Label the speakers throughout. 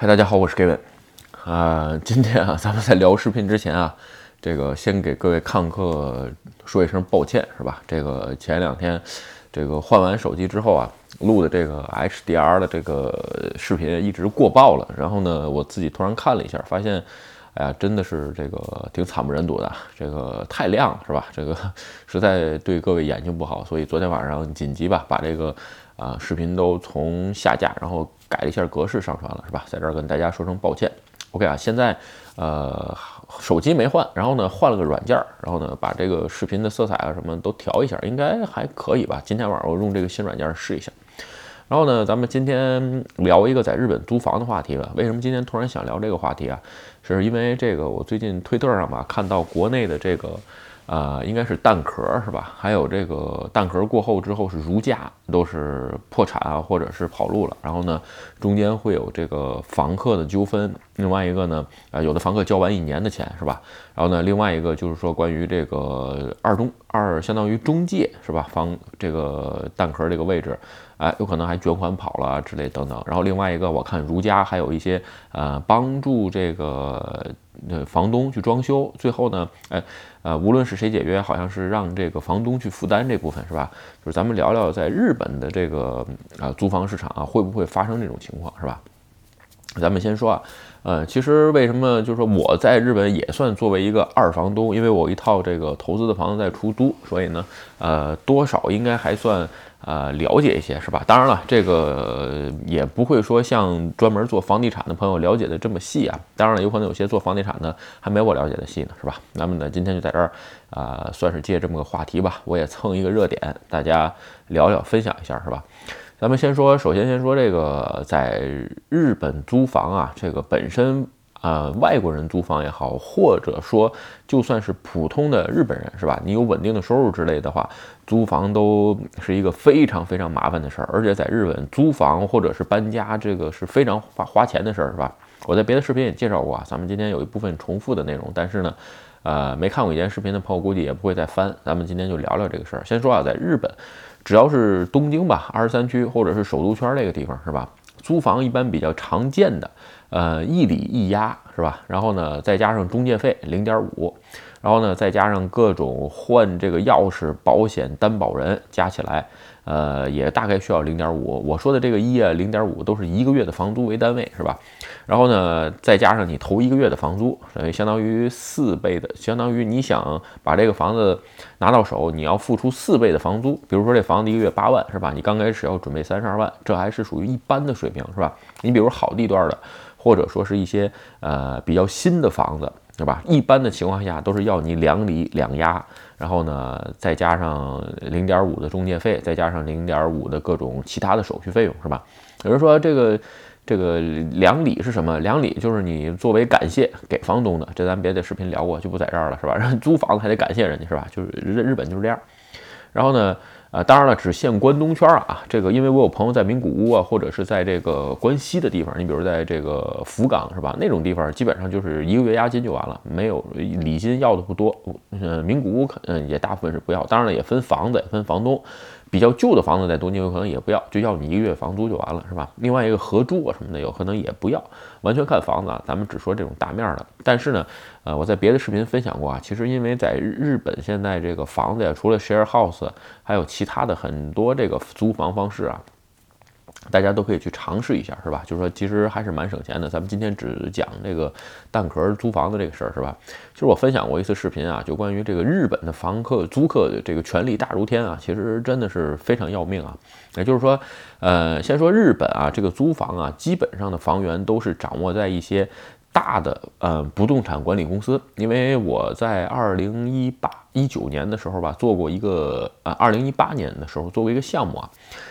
Speaker 1: 嗨，大家好，我是 Gavin。啊，今天啊，咱们在聊视频之前啊，这个先给各位看客说一声抱歉，是吧？这个前两天这个换完手机之后啊，录的这个 HDR 的这个视频一直过曝了。然后呢，我自己突然看了一下，发现，哎呀，真的是这个挺惨不忍睹的，这个太亮了，是吧？这个实在对各位眼睛不好，所以昨天晚上紧急吧，把这个啊视频都从下架，然后。改了一下格式上传了是吧？在这儿跟大家说声抱歉。OK 啊，现在呃手机没换，然后呢换了个软件，然后呢把这个视频的色彩啊什么都调一下，应该还可以吧？今天晚上我用这个新软件试一下。然后呢，咱们今天聊一个在日本租房的话题吧。为什么今天突然想聊这个话题啊？是因为这个我最近推特上吧看到国内的这个。啊，应该是蛋壳是吧？还有这个蛋壳过后之后是如家，都是破产啊，或者是跑路了。然后呢，中间会有这个房客的纠纷。另外一个呢，啊，有的房客交完一年的钱是吧？然后呢，另外一个就是说关于这个二中二，相当于中介是吧？房这个蛋壳这个位置，哎，有可能还卷款跑了之类等等。然后另外一个，我看如家还有一些呃帮助这个。呃，房东去装修，最后呢，哎，呃，无论是谁解约，好像是让这个房东去负担这部分，是吧？就是咱们聊聊在日本的这个啊租房市场啊，会不会发生这种情况，是吧？咱们先说啊，呃，其实为什么就是说我在日本也算作为一个二房东，因为我一套这个投资的房子在出租，所以呢，呃，多少应该还算。呃，了解一些是吧？当然了，这个也不会说像专门做房地产的朋友了解的这么细啊。当然了，有可能有些做房地产的还没我了解的细呢，是吧？那么呢，今天就在这儿啊，算是借这么个话题吧，我也蹭一个热点，大家聊聊，分享一下，是吧？咱们先说，首先先说这个在日本租房啊，这个本身。呃，外国人租房也好，或者说就算是普通的日本人，是吧？你有稳定的收入之类的话，租房都是一个非常非常麻烦的事儿。而且在日本租房或者是搬家，这个是非常花花钱的事儿，是吧？我在别的视频也介绍过啊。咱们今天有一部分重复的内容，但是呢，呃，没看过以前视频的朋友估计也不会再翻。咱们今天就聊聊这个事儿。先说啊，在日本，只要是东京吧，二十三区或者是首都圈这个地方，是吧？租房一般比较常见的。呃，一里一押是吧？然后呢，再加上中介费零点五，然后呢，再加上各种换这个钥匙、保险、担保人，加起来，呃，也大概需要零点五。我说的这个一啊，零点五都是一个月的房租为单位，是吧？然后呢，再加上你头一个月的房租，等于相当于四倍的，相当于你想把这个房子拿到手，你要付出四倍的房租。比如说这房子一个月八万，是吧？你刚开始要准备三十二万，这还是属于一般的水平，是吧？你比如好地段的。或者说是一些呃比较新的房子，是吧？一般的情况下都是要你两里两押，然后呢再加上零点五的中介费，再加上零点五的各种其他的手续费用，是吧？有人说这个这个两里是什么？两里就是你作为感谢给房东的，这咱别的视频聊过，就不在这儿了，是吧？租房子还得感谢人家，是吧？就是日日本就是这样。然后呢？呃，当然了，只限关东圈啊。这个，因为我有朋友在名古屋啊，或者是在这个关西的地方，你比如在这个福冈是吧？那种地方基本上就是一个月押金就完了，没有礼金要的不多。嗯，名古屋可嗯也大部分是不要，当然了，也分房子，也分房东。比较旧的房子在东京有可能也不要，就要你一个月房租就完了，是吧？另外一个合租啊什么的有可能也不要，完全看房子啊。咱们只说这种大面儿的。但是呢，呃，我在别的视频分享过啊，其实因为在日本现在这个房子呀，除了 share house，还有其他的很多这个租房方式啊。大家都可以去尝试一下，是吧？就是说，其实还是蛮省钱的。咱们今天只讲这个蛋壳租房子这个事儿，是吧？其实我分享过一次视频啊，就关于这个日本的房客租客的这个权利大如天啊，其实真的是非常要命啊。也就是说，呃，先说日本啊，这个租房啊，基本上的房源都是掌握在一些。大的呃不动产管理公司，因为我在二零一八一九年的时候吧，做过一个呃二零一八年的时候做过一个项目啊，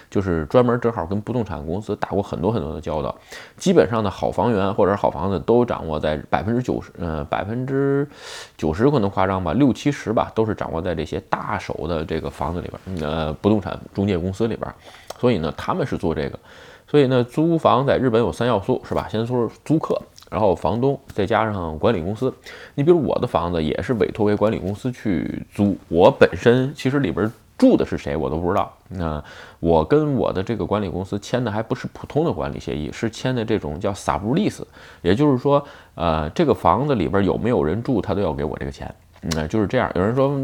Speaker 1: 就是专门正好跟不动产公司打过很多很多的交道，基本上的好房源或者好房子都掌握在百分之九十，呃百分之九十可能夸张吧，六七十吧，都是掌握在这些大手的这个房子里边，呃不动产中介公司里边，所以呢他们是做这个，所以呢租房在日本有三要素是吧？先说租客。然后房东再加上管理公司，你比如我的房子也是委托给管理公司去租，我本身其实里边住的是谁我都不知道。那我跟我的这个管理公司签的还不是普通的管理协议，是签的这种叫 sublease，也就是说，呃，这个房子里边有没有人住，他都要给我这个钱。嗯，就是这样。有人说，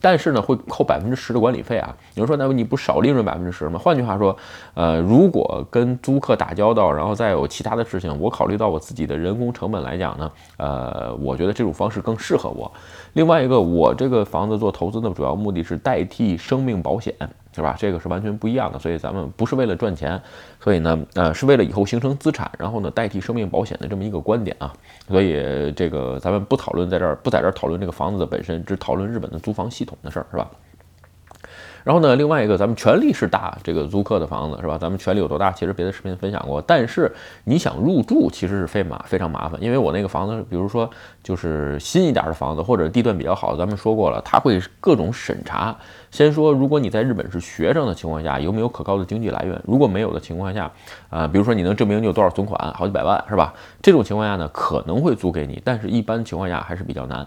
Speaker 1: 但是呢，会扣百分之十的管理费啊。有人说，那你不少利润百分之十吗？换句话说，呃，如果跟租客打交道，然后再有其他的事情，我考虑到我自己的人工成本来讲呢，呃，我觉得这种方式更适合我。另外一个，我这个房子做投资的主要目的是代替生命保险。是吧？这个是完全不一样的，所以咱们不是为了赚钱，所以呢，呃，是为了以后形成资产，然后呢，代替生命保险的这么一个观点啊。所以这个咱们不讨论在这儿，不在这儿讨论这个房子的本身，只讨论日本的租房系统的事儿，是吧？然后呢，另外一个，咱们权利是大，这个租客的房子是吧？咱们权利有多大？其实别的视频分享过。但是你想入住，其实是非麻非常麻烦，因为我那个房子，比如说就是新一点的房子，或者地段比较好，咱们说过了，它会各种审查。先说，如果你在日本是学生的情况下，有没有可靠的经济来源？如果没有的情况下，啊，比如说你能证明你有多少存款，好几百万是吧？这种情况下呢，可能会租给你，但是一般情况下还是比较难。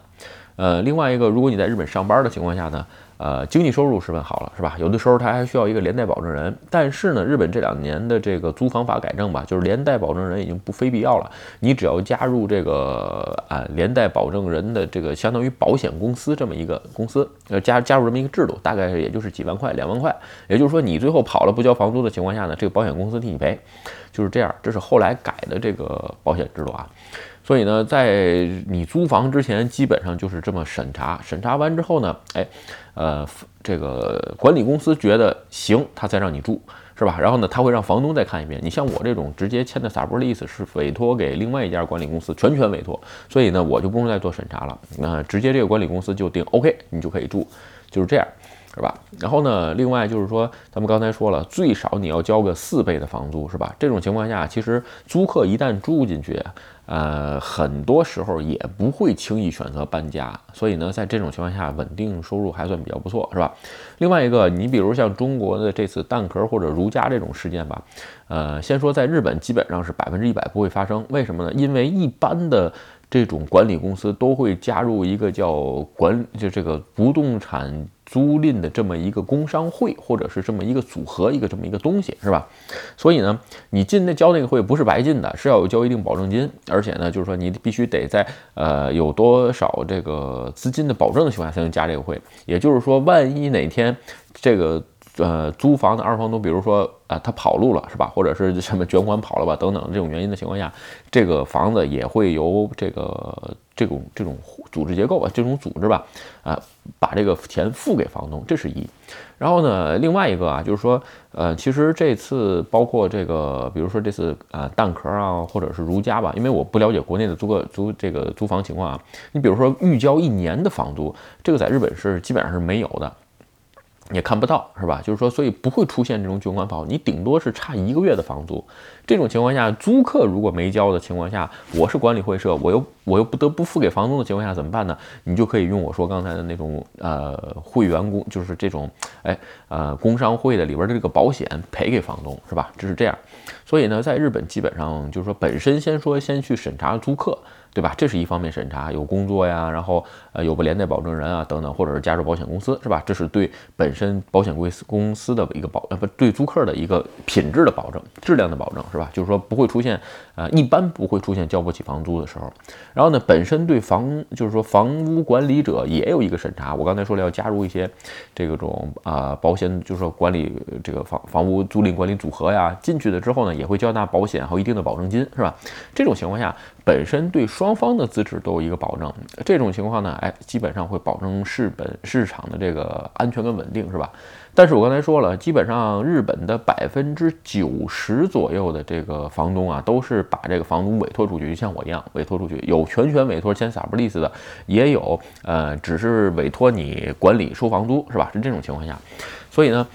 Speaker 1: 呃，另外一个，如果你在日本上班的情况下呢？呃，经济收入十分好了，是吧？有的时候他还需要一个连带保证人，但是呢，日本这两年的这个租房法改正吧，就是连带保证人已经不非必要了。你只要加入这个啊连带保证人的这个相当于保险公司这么一个公司，呃加加入这么一个制度，大概也就是几万块、两万块。也就是说，你最后跑了不交房租的情况下呢，这个保险公司替你赔，就是这样。这是后来改的这个保险制度啊。所以呢，在你租房之前，基本上就是这么审查。审查完之后呢，哎，呃，这个管理公司觉得行，他才让你住，是吧？然后呢，他会让房东再看一遍。你像我这种直接签的 sublease 是委托给另外一家管理公司，全权委托，所以呢，我就不用再做审查了。那直接这个管理公司就定 OK，你就可以住，就是这样。是吧？然后呢？另外就是说，咱们刚才说了，最少你要交个四倍的房租，是吧？这种情况下，其实租客一旦住进去，呃，很多时候也不会轻易选择搬家。所以呢，在这种情况下，稳定收入还算比较不错，是吧？另外一个，你比如像中国的这次蛋壳或者如家这种事件吧，呃，先说在日本基本上是百分之一百不会发生。为什么呢？因为一般的。这种管理公司都会加入一个叫管，就这个不动产租赁的这么一个工商会，或者是这么一个组合，一个这么一个东西，是吧？所以呢，你进那交那个会不是白进的，是要有交一定保证金，而且呢，就是说你必须得在呃有多少这个资金的保证的情况下才能加这个会。也就是说，万一哪天这个。呃，租房的二房东，比如说啊，他跑路了，是吧？或者是什么卷款跑了吧，等等这种原因的情况下，这个房子也会由这个这种这种组织结构吧，这种组织吧，啊，把这个钱付给房东，这是一。然后呢，另外一个啊，就是说，呃，其实这次包括这个，比如说这次啊，蛋壳啊，或者是如家吧，因为我不了解国内的租个租这个租房情况啊，你比如说预交一年的房租，这个在日本是基本上是没有的。也看不到是吧？就是说，所以不会出现这种卷款跑，你顶多是差一个月的房租。这种情况下，租客如果没交的情况下，我是管理会社，我又我又不得不付给房东的情况下怎么办呢？你就可以用我说刚才的那种呃会员工，就是这种哎呃工商会的里边的这个保险赔给房东是吧？这是这样。所以呢，在日本基本上就是说，本身先说先去审查租客。对吧？这是一方面审查，有工作呀，然后呃有个连带保证人啊等等，或者是加入保险公司，是吧？这是对本身保险公司公司的一个保呃不对租客的一个品质的保证，质量的保证，是吧？就是说不会出现呃一般不会出现交不起房租的时候。然后呢，本身对房就是说房屋管理者也有一个审查。我刚才说了要加入一些这个种啊保险，就是说管理这个房房屋租赁管理组合呀，进去了之后呢，也会交纳保险和一定的保证金，是吧？这种情况下，本身对双方的资质都有一个保证。这种情况呢，基本上会保证市本市场的这个安全跟稳定，是吧？但是我刚才说了，基本上日本的百分之九十左右的这个房东啊，都是把这个房东委托出去，就像我一样委托出去。有全权委托签 sublease 的，也有呃，只是委托你管理收房租，是吧？是这种情况下，所以呢，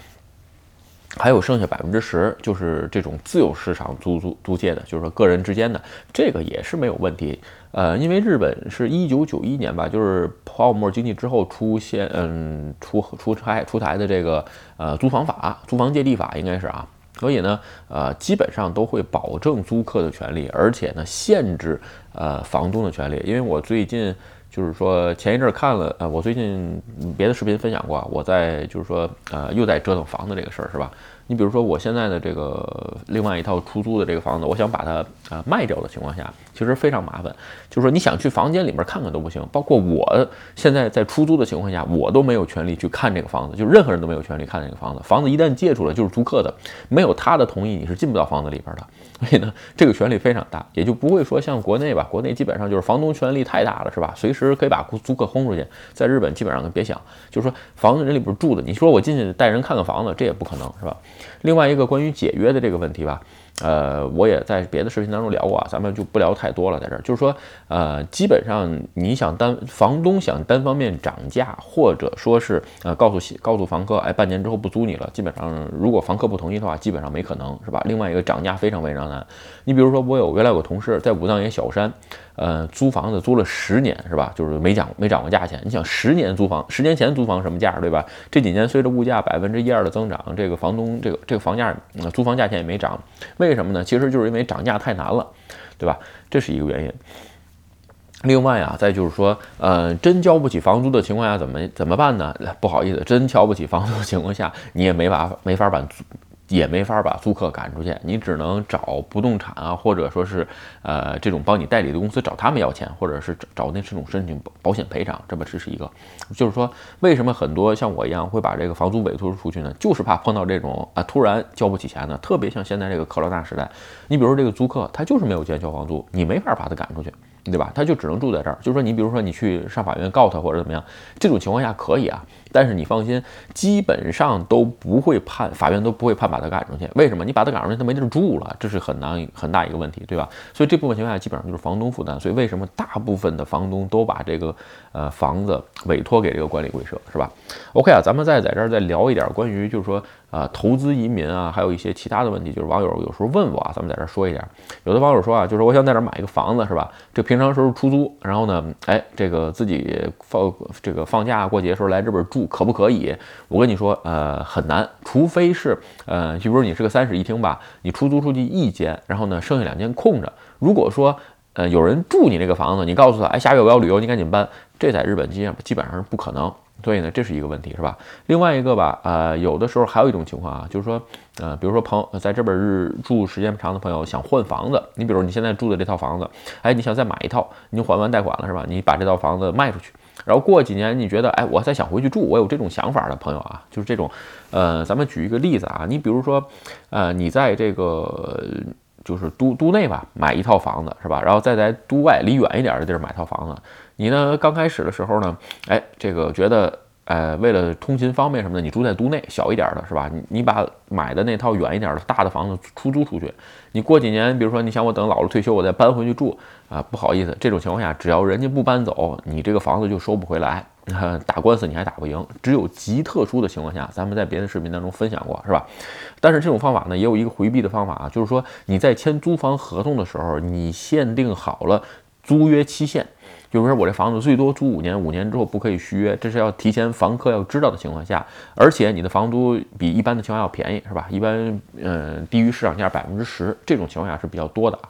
Speaker 1: 还有剩下百分之十，就是这种自由市场租租租借的，就是说个人之间的，这个也是没有问题。呃，因为日本是一九九一年吧，就是泡沫经济之后出现，嗯，出出台出台的这个呃租房法、租房借地法应该是啊，所以呢，呃，基本上都会保证租客的权利，而且呢，限制呃房东的权利。因为我最近就是说前一阵看了，呃，我最近别的视频分享过，我在就是说，呃，又在折腾房子这个事儿，是吧？你比如说我现在的这个另外一套出租的这个房子，我想把它啊卖掉的情况下，其实非常麻烦。就是说你想去房间里面看看都不行，包括我现在在出租的情况下，我都没有权利去看这个房子，就任何人都没有权利看这个房子。房子一旦借出来就是租客的，没有他的同意你是进不到房子里边的。所以呢，这个权利非常大，也就不会说像国内吧，国内基本上就是房东权力太大了，是吧？随时可以把租客轰出去。在日本基本上别想，就是说房子人里边住的，你说我进去带人看看房子，这也不可能，是吧？另外一个关于解约的这个问题吧。呃，我也在别的视频当中聊过啊，咱们就不聊太多了。在这儿就是说，呃，基本上你想单房东想单方面涨价，或者说是呃告诉告诉房客，哎，半年之后不租你了，基本上如果房客不同意的话，基本上没可能，是吧？另外一个涨价非常非常难。你比如说，我有原来有个同事在武藏野小山。呃，租房子租了十年是吧？就是没涨没涨过价钱。你想十年租房，十年前租房什么价对吧？这几年随着物价百分之一二的增长，这个房东这个这个房价租房价钱也没涨。为什么呢？其实就是因为涨价太难了，对吧？这是一个原因。另外啊，再就是说，呃，真交不起房租的情况下怎么怎么办呢？不好意思，真交不起房租的情况下，你也没法没法把租。也没法把租客赶出去，你只能找不动产啊，或者说是呃这种帮你代理的公司找他们要钱，或者是找找那这种申请保险赔偿，这么这是一个。就是说，为什么很多像我一样会把这个房租委托出去呢？就是怕碰到这种啊突然交不起钱的，特别像现在这个克罗纳时代，你比如说这个租客他就是没有钱交房租，你没法把他赶出去。对吧？他就只能住在这儿。就是说，你比如说你去上法院告他或者怎么样，这种情况下可以啊。但是你放心，基本上都不会判，法院都不会判把他赶出去。为什么？你把他赶出去，他没地儿住了，这是很难很大一个问题，对吧？所以这部分情况下基本上就是房东负担。所以为什么大部分的房东都把这个呃房子委托给这个管理会社，是吧？OK 啊，咱们再在这儿再聊一点关于就是说。啊，投资移民啊，还有一些其他的问题，就是网友有时候问我啊，咱们在这儿说一点。有的网友说啊，就是我想在这儿买一个房子，是吧？这平常时候出租，然后呢，哎，这个自己放这个放假过节时候来这边住，可不可以？我跟你说，呃，很难，除非是呃，就比如你是个三室一厅吧，你出租出去一间，然后呢，剩下两间空着。如果说呃有人住你这个房子，你告诉他，哎，下个月我要旅游，你赶紧搬，这在日本基本基本上是不可能。所以呢，这是一个问题，是吧？另外一个吧，呃，有的时候还有一种情况啊，就是说，呃，比如说朋友在这边日住时间长的朋友想换房子，你比如你现在住的这套房子，哎，你想再买一套，你就还完贷款了是吧？你把这套房子卖出去，然后过几年你觉得，哎，我再想回去住，我有这种想法的朋友啊，就是这种，呃，咱们举一个例子啊，你比如说，呃，你在这个就是都都内吧买一套房子是吧？然后再在都外离远一点的地儿买套房子。你呢？刚开始的时候呢，哎，这个觉得，呃，为了通勤方便什么的，你住在都内小一点的是吧？你你把买的那套远一点的大的房子出租出去，你过几年，比如说你想我等老了退休，我再搬回去住啊，不好意思，这种情况下，只要人家不搬走，你这个房子就收不回来，打官司你还打不赢。只有极特殊的情况下，咱们在别的视频当中分享过是吧？但是这种方法呢，也有一个回避的方法啊，就是说你在签租房合同的时候，你限定好了租约期限。就是说我这房子最多租五年，五年之后不可以续约，这是要提前房客要知道的情况下，而且你的房租比一般的情况要便宜，是吧？一般嗯低于市场价百分之十，这种情况下是比较多的啊。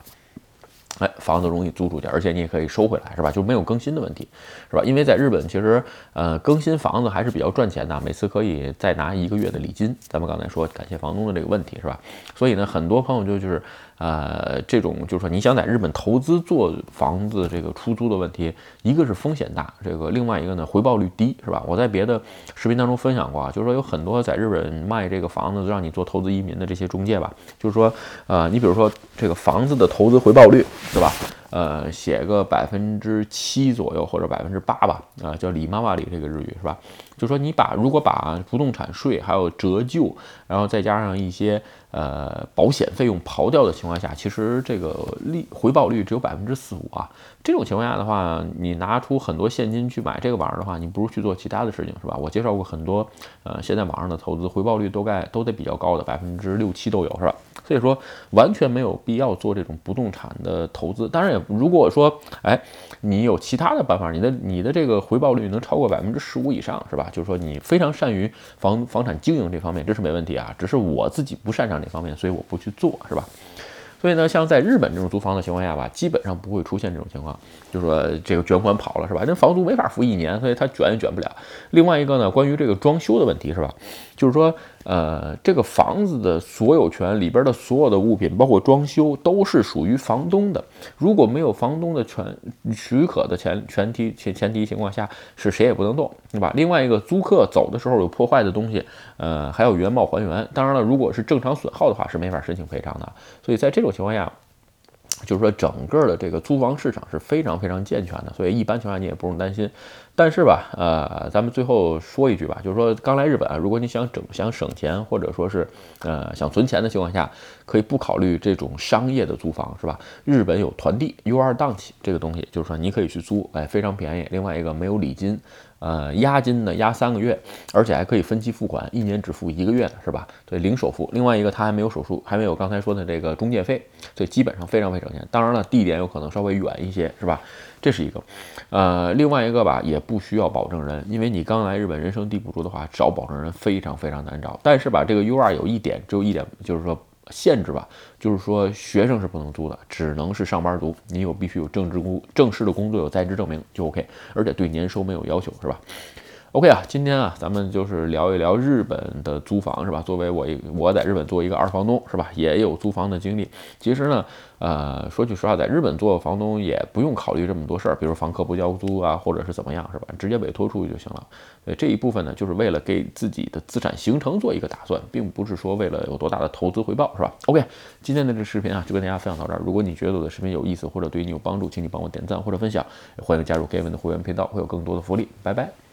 Speaker 1: 哎，房子容易租出去，而且你也可以收回来，是吧？就没有更新的问题，是吧？因为在日本，其实呃更新房子还是比较赚钱的，每次可以再拿一个月的礼金。咱们刚才说感谢房东的这个问题，是吧？所以呢，很多朋友就就是。呃，这种就是说，你想在日本投资做房子这个出租的问题，一个是风险大，这个另外一个呢回报率低，是吧？我在别的视频当中分享过啊，就是说有很多在日本卖这个房子让你做投资移民的这些中介吧，就是说，呃，你比如说这个房子的投资回报率，对吧？呃，写个百分之七左右或者百分之八吧，啊，叫里妈妈里这个日语是吧？就说你把如果把不动产税还有折旧，然后再加上一些呃保险费用刨掉的情况下，其实这个利回报率只有百分之四五啊。这种情况下的话，你拿出很多现金去买这个玩意儿的话，你不如去做其他的事情是吧？我介绍过很多，呃，现在网上的投资回报率都该都得比较高的，百分之六七都有是吧？所以说完全没有必要做这种不动产的投资。当然也如果说，哎，你有其他的办法，你的你的这个回报率能超过百分之十五以上，是吧？就是说你非常善于房房产经营这方面，这是没问题啊。只是我自己不擅长这方面，所以我不去做，是吧？所以呢，像在日本这种租房的情况下吧，基本上不会出现这种情况，就是说这个卷款跑了是吧？那房租没法付一年，所以他卷也卷不了。另外一个呢，关于这个装修的问题是吧？就是说，呃，这个房子的所有权里边的所有的物品，包括装修，都是属于房东的。如果没有房东的权许可的前前提前前提情况下，是谁也不能动，对吧？另外一个，租客走的时候有破坏的东西，呃，还有原貌还原。当然了，如果是正常损耗的话，是没法申请赔偿的。所以在这种情况下。就是说，整个的这个租房市场是非常非常健全的，所以一般情况下你也不用担心。但是吧，呃，咱们最后说一句吧，就是说刚来日本啊，如果你想整想省钱，或者说是呃想存钱的情况下，可以不考虑这种商业的租房，是吧？日本有团地 U 二档期这个东西，就是说你可以去租，哎，非常便宜。另外一个没有礼金。呃，押金呢押三个月，而且还可以分期付款，一年只付一个月的是吧？对，零首付。另外一个，它还没有手术，还没有刚才说的这个中介费，所以基本上非常非常省钱。当然了，地点有可能稍微远一些，是吧？这是一个。呃，另外一个吧，也不需要保证人，因为你刚来日本，人生地不熟的话，找保证人非常非常难找。但是吧，这个 U 二有一点，只有一点，就是说。限制吧，就是说学生是不能租的，只能是上班族。你有必须有正职工正式的工作，有在职证明就 OK，而且对年收没有要求，是吧？OK 啊，今天啊，咱们就是聊一聊日本的租房，是吧？作为我一我在日本做一个二房东，是吧？也有租房的经历。其实呢，呃，说句实话，在日本做房东也不用考虑这么多事儿，比如房客不交租啊，或者是怎么样，是吧？直接委托出去就行了。呃，这一部分呢，就是为了给自己的资产形成做一个打算，并不是说为了有多大的投资回报，是吧？OK，今天的这视频啊，就跟大家分享到这儿。如果你觉得我的视频有意思，或者对你有帮助，请你帮我点赞或者分享，欢迎加入 Gavin 的会员频道，会有更多的福利。拜拜。